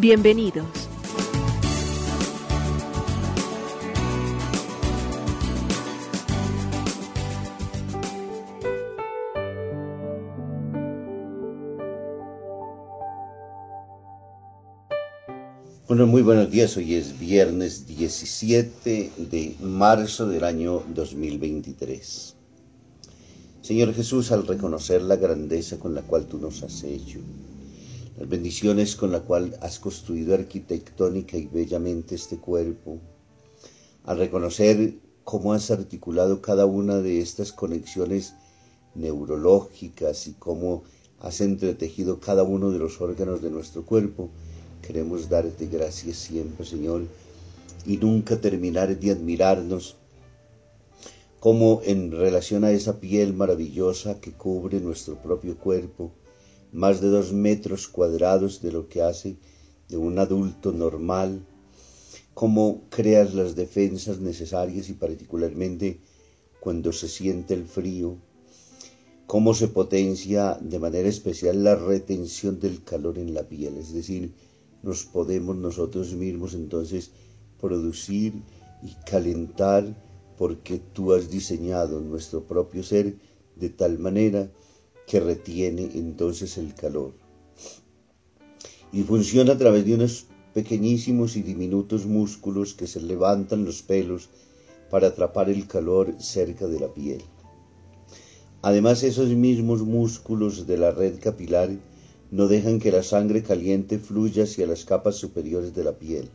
Bienvenidos. Bueno, muy buenos días. Hoy es viernes 17 de marzo del año 2023. Señor Jesús, al reconocer la grandeza con la cual tú nos has hecho, las bendiciones con la cual has construido arquitectónica y bellamente este cuerpo, al reconocer cómo has articulado cada una de estas conexiones neurológicas y cómo has entretejido cada uno de los órganos de nuestro cuerpo, Queremos darte gracias siempre, Señor, y nunca terminar de admirarnos como en relación a esa piel maravillosa que cubre nuestro propio cuerpo, más de dos metros cuadrados de lo que hace de un adulto normal, cómo creas las defensas necesarias y particularmente cuando se siente el frío, cómo se potencia de manera especial la retención del calor en la piel, es decir, nos podemos nosotros mismos entonces producir y calentar porque tú has diseñado nuestro propio ser de tal manera que retiene entonces el calor. Y funciona a través de unos pequeñísimos y diminutos músculos que se levantan los pelos para atrapar el calor cerca de la piel. Además, esos mismos músculos de la red capilar no dejan que la sangre caliente fluya hacia las capas superiores de la piel.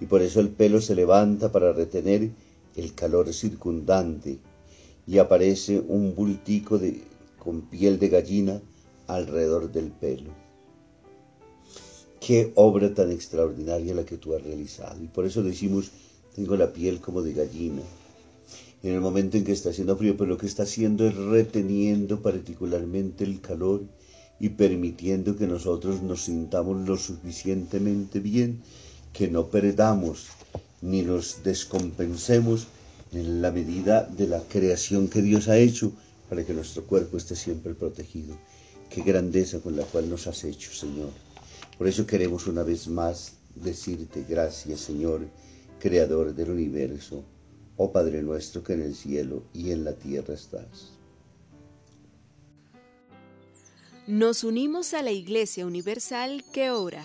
Y por eso el pelo se levanta para retener el calor circundante y aparece un bultico de, con piel de gallina alrededor del pelo. Qué obra tan extraordinaria la que tú has realizado. Y por eso decimos, tengo la piel como de gallina. En el momento en que está haciendo frío, pero lo que está haciendo es reteniendo particularmente el calor y permitiendo que nosotros nos sintamos lo suficientemente bien que no perdamos ni nos descompensemos en la medida de la creación que Dios ha hecho para que nuestro cuerpo esté siempre protegido. Qué grandeza con la cual nos has hecho, Señor. Por eso queremos una vez más decirte gracias, Señor, Creador del universo, oh Padre nuestro que en el cielo y en la tierra estás. Nos unimos a la Iglesia Universal que ora.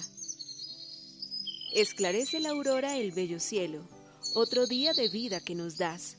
Esclarece la aurora el bello cielo, otro día de vida que nos das.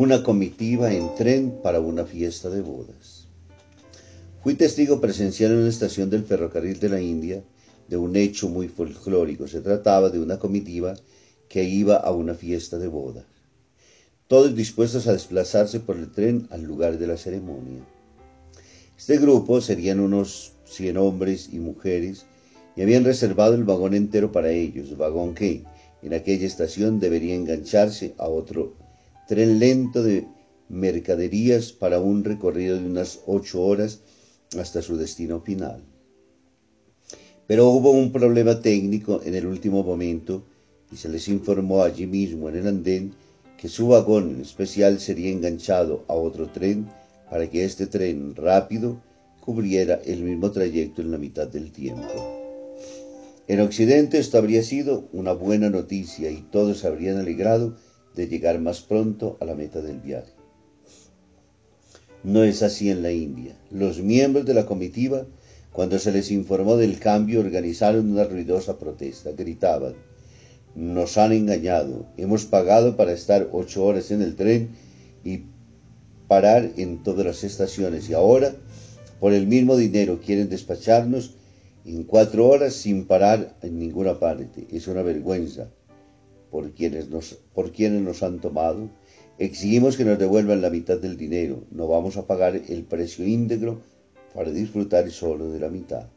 Una comitiva en tren para una fiesta de bodas. Fui testigo presencial en una estación del ferrocarril de la India de un hecho muy folclórico. Se trataba de una comitiva que iba a una fiesta de bodas. Todos dispuestos a desplazarse por el tren al lugar de la ceremonia. Este grupo serían unos 100 hombres y mujeres y habían reservado el vagón entero para ellos, vagón que En aquella estación debería engancharse a otro tren lento de mercaderías para un recorrido de unas ocho horas hasta su destino final. Pero hubo un problema técnico en el último momento y se les informó allí mismo en el andén que su vagón especial sería enganchado a otro tren para que este tren rápido cubriera el mismo trayecto en la mitad del tiempo. En Occidente esto habría sido una buena noticia y todos habrían alegrado de llegar más pronto a la meta del viaje. No es así en la India. Los miembros de la comitiva, cuando se les informó del cambio, organizaron una ruidosa protesta. Gritaban, nos han engañado, hemos pagado para estar ocho horas en el tren y parar en todas las estaciones y ahora, por el mismo dinero, quieren despacharnos en cuatro horas sin parar en ninguna parte. Es una vergüenza por quienes nos, por quienes nos han tomado. Exigimos que nos devuelvan la mitad del dinero. No vamos a pagar el precio íntegro para disfrutar solo de la mitad.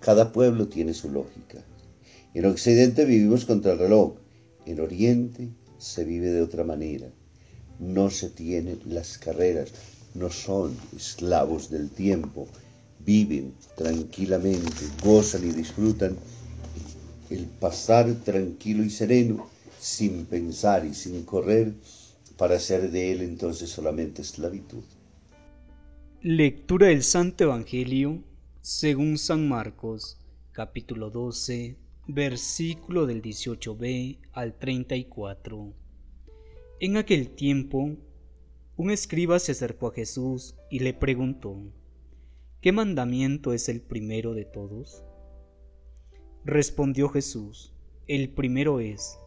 Cada pueblo tiene su lógica. En Occidente vivimos contra el reloj. En Oriente se vive de otra manera. No se tienen las carreras, no son esclavos del tiempo, viven tranquilamente, gozan y disfrutan el pasar tranquilo y sereno, sin pensar y sin correr, para hacer de él entonces solamente esclavitud. Lectura del Santo Evangelio según San Marcos, capítulo 12, versículo del 18b al 34. En aquel tiempo, un escriba se acercó a Jesús y le preguntó, ¿qué mandamiento es el primero de todos? Respondió Jesús, el primero es,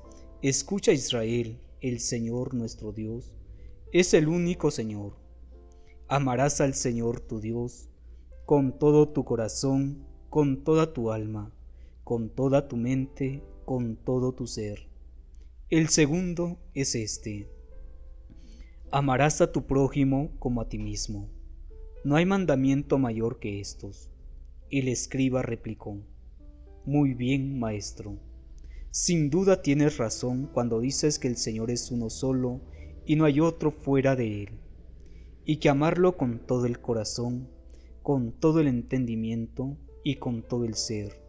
escucha Israel, el Señor nuestro Dios, es el único Señor. Amarás al Señor tu Dios con todo tu corazón, con toda tu alma, con toda tu mente, con todo tu ser. El segundo es este. Amarás a tu prójimo como a ti mismo. No hay mandamiento mayor que estos. El escriba replicó, Muy bien, maestro. Sin duda tienes razón cuando dices que el Señor es uno solo y no hay otro fuera de él, y que amarlo con todo el corazón, con todo el entendimiento y con todo el ser,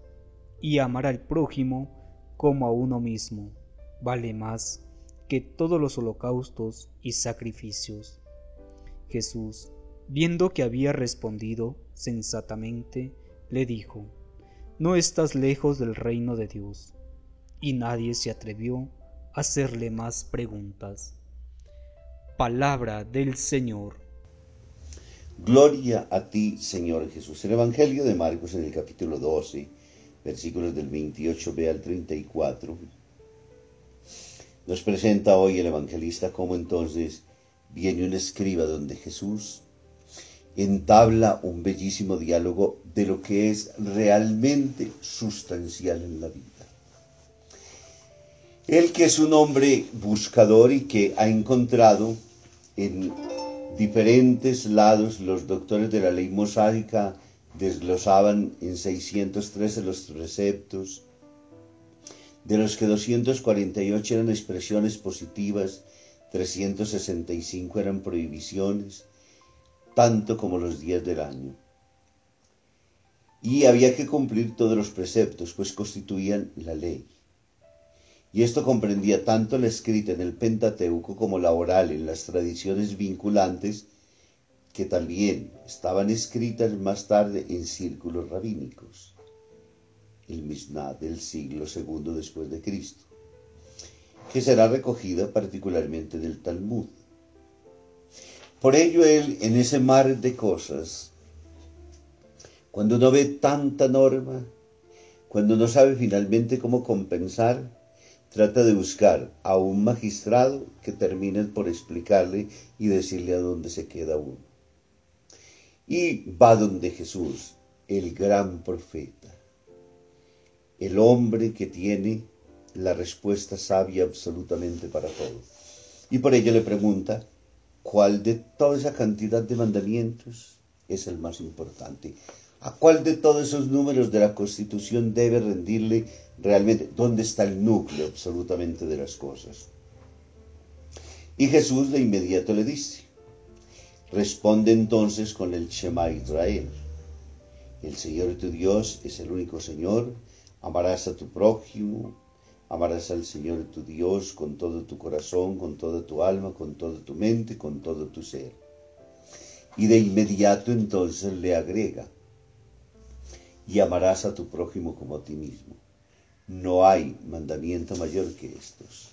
y amar al prójimo como a uno mismo, vale más que todos los holocaustos y sacrificios. Jesús viendo que había respondido sensatamente, le dijo, No estás lejos del reino de Dios. Y nadie se atrevió a hacerle más preguntas. Palabra del Señor. Gloria a ti, Señor Jesús. El Evangelio de Marcos en el capítulo 12, versículos del 28b al 34, nos presenta hoy el evangelista cómo entonces viene un escriba donde Jesús entabla un bellísimo diálogo de lo que es realmente sustancial en la vida. Él que es un hombre buscador y que ha encontrado en diferentes lados los doctores de la ley mosaica desglosaban en 613 los preceptos, de los que 248 eran expresiones positivas, 365 eran prohibiciones, tanto como los días del año. Y había que cumplir todos los preceptos, pues constituían la ley. Y esto comprendía tanto la escrita en el Pentateuco como la oral en las tradiciones vinculantes, que también estaban escritas más tarde en círculos rabínicos, el Mishnah del siglo II después de Cristo, que será recogida particularmente del Talmud. Por ello él, en ese mar de cosas, cuando no ve tanta norma, cuando no sabe finalmente cómo compensar, trata de buscar a un magistrado que termine por explicarle y decirle a dónde se queda uno. Y va donde Jesús, el gran profeta, el hombre que tiene la respuesta sabia absolutamente para todo. Y por ello le pregunta, ¿Cuál de toda esa cantidad de mandamientos es el más importante? ¿A cuál de todos esos números de la Constitución debe rendirle realmente? ¿Dónde está el núcleo absolutamente de las cosas? Y Jesús de inmediato le dice, responde entonces con el Shema Israel. El Señor tu Dios es el único Señor, amarás a tu prójimo, amarás al Señor tu Dios con todo tu corazón, con toda tu alma, con toda tu mente, con todo tu ser. Y de inmediato entonces le agrega, y amarás a tu prójimo como a ti mismo. No hay mandamiento mayor que estos.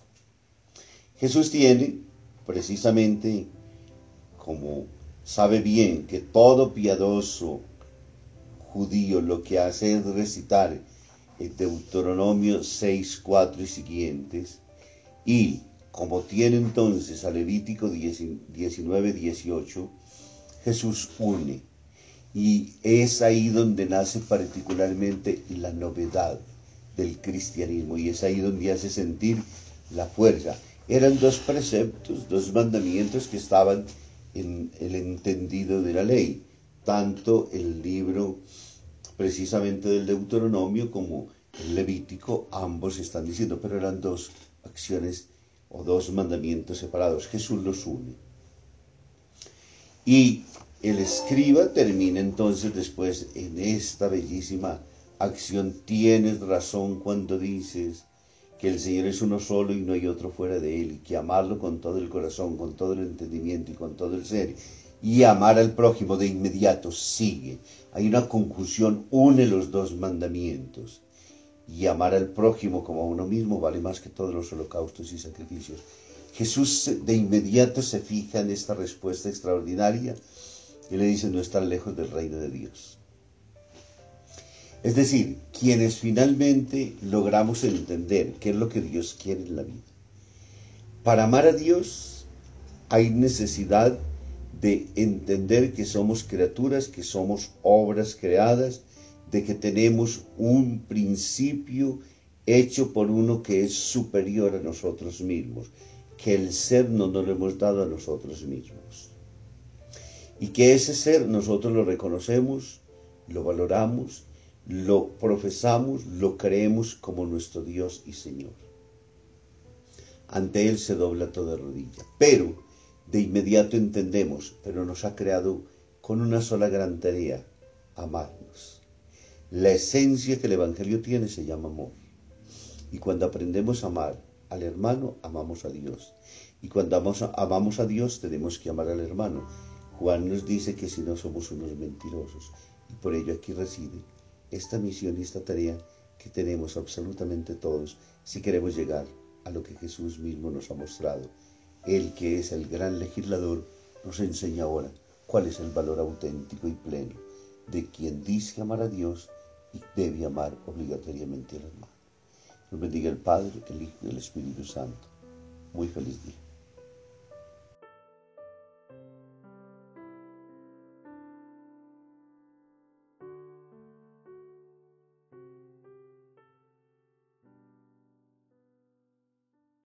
Jesús tiene, precisamente, como sabe bien que todo piadoso judío lo que hace es recitar Deuteronomio 6, 4 y siguientes, y como tiene entonces a Levítico 19, 18, Jesús une. Y es ahí donde nace particularmente la novedad del cristianismo. Y es ahí donde hace sentir la fuerza. Eran dos preceptos, dos mandamientos que estaban en el entendido de la ley, tanto el libro precisamente del Deuteronomio como el Levítico, ambos están diciendo, pero eran dos acciones o dos mandamientos separados. Jesús los une. Y el escriba termina entonces después en esta bellísima acción. Tienes razón cuando dices que el Señor es uno solo y no hay otro fuera de Él, y que amarlo con todo el corazón, con todo el entendimiento y con todo el ser, y amar al prójimo de inmediato sigue. Hay una conjunción, une los dos mandamientos. Y amar al prójimo como a uno mismo vale más que todos los holocaustos y sacrificios. Jesús de inmediato se fija en esta respuesta extraordinaria y le dice no estar lejos del reino de Dios. Es decir, quienes finalmente logramos entender qué es lo que Dios quiere en la vida. Para amar a Dios hay necesidad de entender que somos criaturas, que somos obras creadas, de que tenemos un principio hecho por uno que es superior a nosotros mismos, que el ser no nos lo hemos dado a nosotros mismos y que ese ser nosotros lo reconocemos, lo valoramos, lo profesamos, lo creemos como nuestro Dios y Señor. Ante Él se dobla toda rodilla, pero de inmediato entendemos, pero nos ha creado con una sola gran tarea, amarnos. La esencia que el Evangelio tiene se llama amor. Y cuando aprendemos a amar al hermano, amamos a Dios. Y cuando amamos a Dios, tenemos que amar al hermano. Juan nos dice que si no somos unos mentirosos, y por ello aquí reside esta misión y esta tarea que tenemos absolutamente todos si queremos llegar a lo que Jesús mismo nos ha mostrado. Él que es el gran legislador nos enseña ahora cuál es el valor auténtico y pleno de quien dice amar a Dios y debe amar obligatoriamente al hermano. Nos bendiga el Padre, el Hijo y el Espíritu Santo. Muy feliz día.